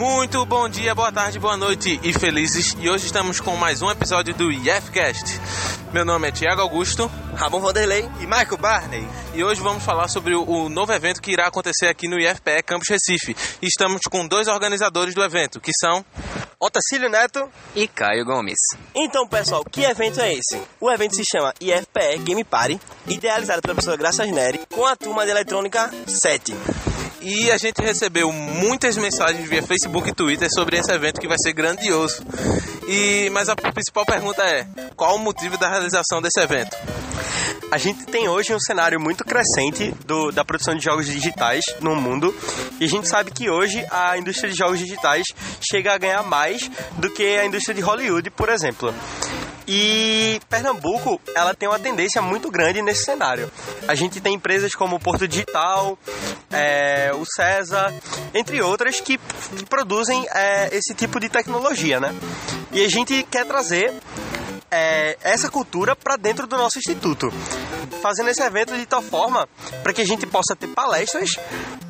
Muito bom dia, boa tarde, boa noite e felizes. E hoje estamos com mais um episódio do IFCast. Meu nome é Tiago Augusto. Ramon Vanderlei e Michael Barney. E hoje vamos falar sobre o, o novo evento que irá acontecer aqui no IFPE Campus Recife. E estamos com dois organizadores do evento, que são Otacílio Neto e Caio Gomes. Então, pessoal, que evento é esse? O evento se chama IFPE Game Party, idealizado pela professora Graças Neri, com a turma de eletrônica 7. E a gente recebeu muitas mensagens via Facebook e Twitter sobre esse evento que vai ser grandioso. E mas a principal pergunta é: qual o motivo da realização desse evento? A gente tem hoje um cenário muito crescente do, da produção de jogos digitais no mundo e a gente sabe que hoje a indústria de jogos digitais chega a ganhar mais do que a indústria de Hollywood, por exemplo. E Pernambuco, ela tem uma tendência muito grande nesse cenário. A gente tem empresas como o Porto Digital, é, o César, entre outras, que, que produzem é, esse tipo de tecnologia, né? E a gente quer trazer é, essa cultura para dentro do nosso instituto, fazendo esse evento de tal forma para que a gente possa ter palestras,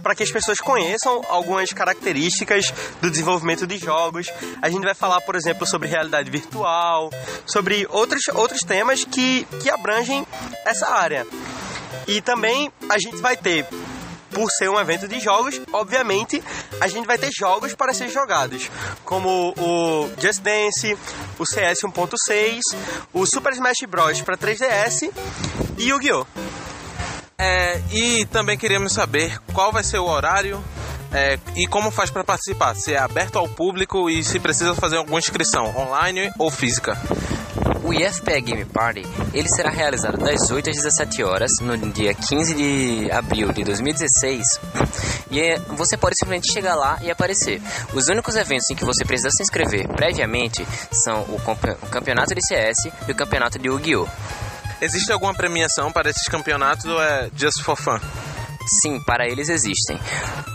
para que as pessoas conheçam algumas características do desenvolvimento de jogos. A gente vai falar, por exemplo, sobre realidade virtual, sobre outros, outros temas que, que abrangem essa área. E também a gente vai ter por ser um evento de jogos, obviamente a gente vai ter jogos para ser jogados, como o Just Dance, o CS 1.6, o Super Smash Bros. para 3DS e Yu-Gi-Oh! É, e também queríamos saber qual vai ser o horário é, e como faz para participar, se é aberto ao público e se precisa fazer alguma inscrição, online ou física. O IFPE Game Party ele será realizado das 8 às 17 horas no dia 15 de abril de 2016 e é, você pode simplesmente chegar lá e aparecer. Os únicos eventos em que você precisa se inscrever previamente são o, campeonato de CS e o campeonato de Yu-Gi-Oh! Existe alguma premiação para esses campeonatos ou é just for fun? Sim, para eles existem.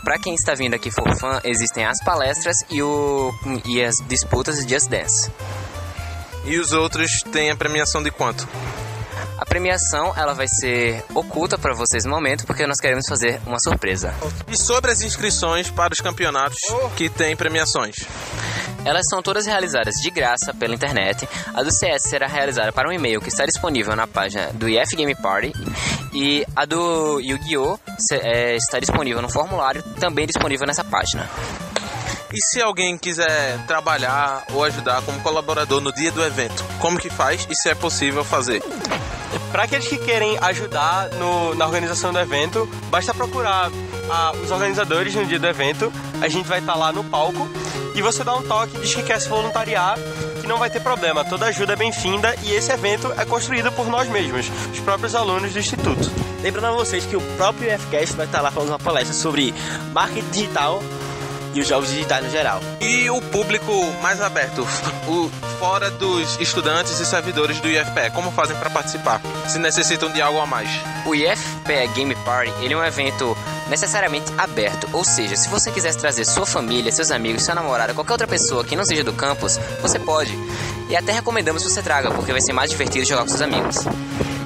Para quem está vindo aqui for fun, existem as palestras e, o, e as disputas de Just Dance. E os outros têm a premiação de quanto? A premiação ela vai ser oculta para vocês no momento, porque nós queremos fazer uma surpresa. E sobre as inscrições para os campeonatos que têm premiações? Elas são todas realizadas de graça pela internet. A do CS será realizada para um e-mail que está disponível na página do IF Game Party. E a do Yu-Gi-Oh! É, está disponível no formulário, também disponível nessa página. E se alguém quiser trabalhar ou ajudar como colaborador no dia do evento, como que faz e se é possível fazer? Para aqueles que querem ajudar no, na organização do evento, basta procurar a, os organizadores no dia do evento. A gente vai estar tá lá no palco e você dá um toque, diz que quer se voluntariar, que não vai ter problema. Toda ajuda é bem-vinda e esse evento é construído por nós mesmos, os próprios alunos do instituto. Lembrando a vocês que o próprio FCast vai estar lá falando uma palestra sobre marketing digital e os jogos digitais no geral. E o público mais aberto, o, fora dos estudantes e servidores do IFPE, como fazem para participar? Se necessitam de algo a mais? O IFPE Game Party ele é um evento necessariamente aberto, ou seja, se você quiser trazer sua família, seus amigos, sua namorada, qualquer outra pessoa que não seja do campus, você pode. E até recomendamos que você traga, porque vai ser mais divertido jogar com seus amigos.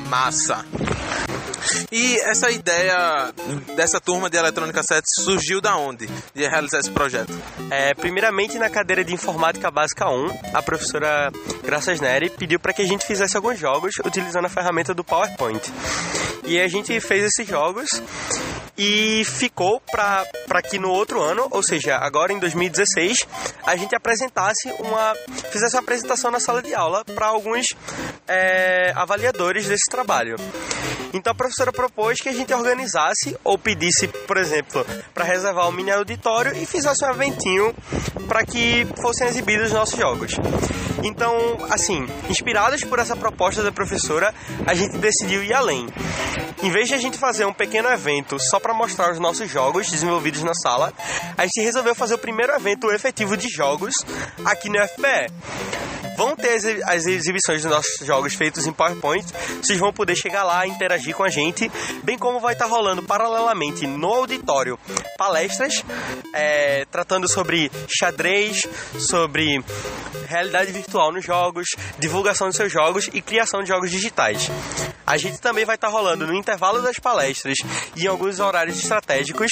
Massa! E essa ideia dessa turma de Eletrônica 7 surgiu da onde? De realizar esse projeto? É, primeiramente na cadeira de Informática Básica 1, a professora Graças Neri pediu para que a gente fizesse alguns jogos utilizando a ferramenta do PowerPoint. E a gente fez esses jogos e ficou para que no outro ano, ou seja, agora em 2016, a gente apresentasse uma fizesse uma apresentação na sala de aula para alguns é, avaliadores desse trabalho. Então a professora propôs que a gente organizasse ou pedisse, por exemplo, para reservar um mini auditório e fizesse um eventinho para que fossem exibidos os nossos jogos. Então, assim, inspirados por essa proposta da professora, a gente decidiu ir além. Em vez de a gente fazer um pequeno evento só para mostrar os nossos jogos desenvolvidos na sala, a gente resolveu fazer o primeiro evento efetivo de jogos aqui no FPE. Vão ter as exibições dos nossos jogos feitos em PowerPoint. Vocês vão poder chegar lá, interagir com a gente, bem como vai estar rolando paralelamente no auditório palestras é, tratando sobre xadrez, sobre realidade virtual nos jogos, divulgação dos seus jogos e criação de jogos digitais. A gente também vai estar rolando no intervalo das palestras e em alguns horários estratégicos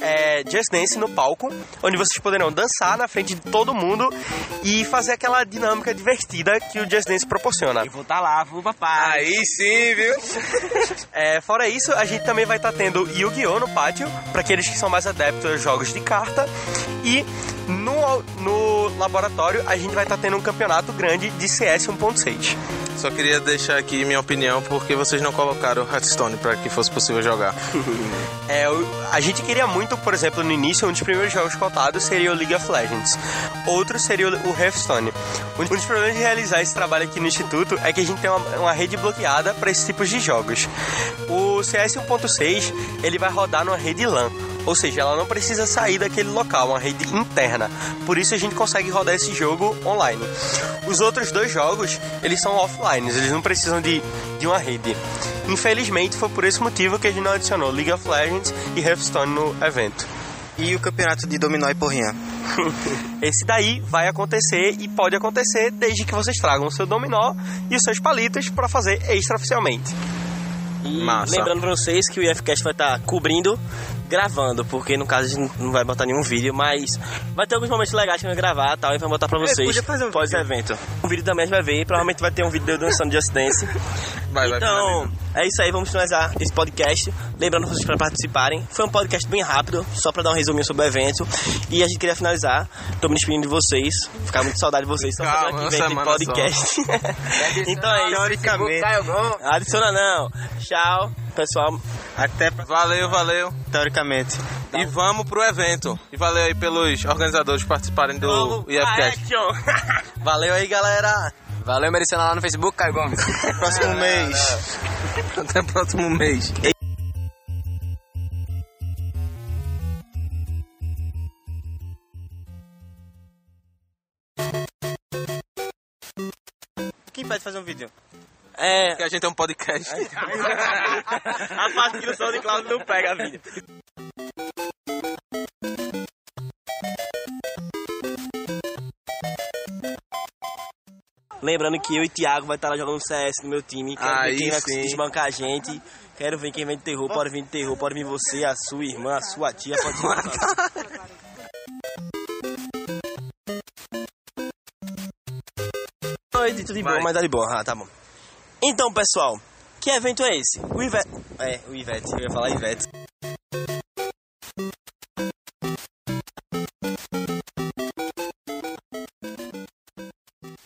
é, Just Dance no palco, onde vocês poderão dançar na frente de todo mundo e fazer aquela dinâmica divertida que o Just Dance proporciona. Eu vou estar lá, vou papai. Aí sim, viu? É, fora isso, a gente também vai estar tendo Yu-Gi-Oh! no pátio, para aqueles que são mais adeptos aos jogos de carta. E no, no laboratório, a gente vai estar tendo um campeonato grande de CS 1.6. Só queria deixar aqui minha opinião porque vocês não colocaram Hearthstone para que fosse possível jogar. É, o- a gente queria muito, por exemplo, no início, um dos primeiros jogos cotados seria o League of Legends. Outro seria o o Hearthstone. Um dos problemas de realizar esse trabalho aqui no Instituto é que a gente tem uma, uma rede bloqueada para esses tipos de jogos. O CS 1.6 ele vai rodar numa rede LAN. Ou seja, ela não precisa sair daquele local, uma rede interna. Por isso a gente consegue rodar esse jogo online. Os outros dois jogos, eles são offline, eles não precisam de, de uma rede. Infelizmente, foi por esse motivo que a gente não adicionou League of Legends e Hearthstone no evento. E o campeonato de dominó e porrinha? Esse daí vai acontecer e pode acontecer desde que vocês tragam o seu dominó e os seus palitos para fazer extraoficialmente. E Massa. lembrando pra vocês que o IFCast vai estar cobrindo, gravando, porque no caso a gente não vai botar nenhum vídeo, mas vai ter alguns momentos legais que a gente vai gravar e tal, e vai botar pra vocês podia fazer um pós-evento. O vídeo também a gente vai ver, provavelmente vai ter um vídeo de eu dançando Just Dance. Vai, vai, Então, é isso aí, vamos finalizar esse podcast. Lembrando vocês para participarem. Foi um podcast bem rápido, só para dar um resuminho sobre o evento. E a gente queria finalizar. Tô me despedindo de vocês. Ficar muito saudade de vocês. Só Calma, semana que vem podcast. então é isso. Teoricamente. Adiciona não. Tchau, pessoal. Até pra... Valeu, valeu. teoricamente. E vamos pro evento. E valeu aí pelos organizadores participarem do IFCast. Valeu aí, galera! Valeu, me adiciona lá no Facebook, Caio Gomes. Próximo mês. Até próximo mês. Quem pode fazer um vídeo? É, Que a gente tem um podcast. a parte que o SoundCloud não pega a vídeo. Lembrando que eu e Thiago vai estar lá jogando CS no meu time. Quero Aí ver quem vai sim. conseguir desbancar a gente. Quero ver quem vem de terror. Pode vir de terror, pode vir você, a sua irmã, a sua tia, pode vir. Oi, tudo de boa, Vai. mas tá de boa. Ah, tá bom. Então, pessoal, que evento é esse? O Ivete. É, o Ivete, eu ia falar Ivete.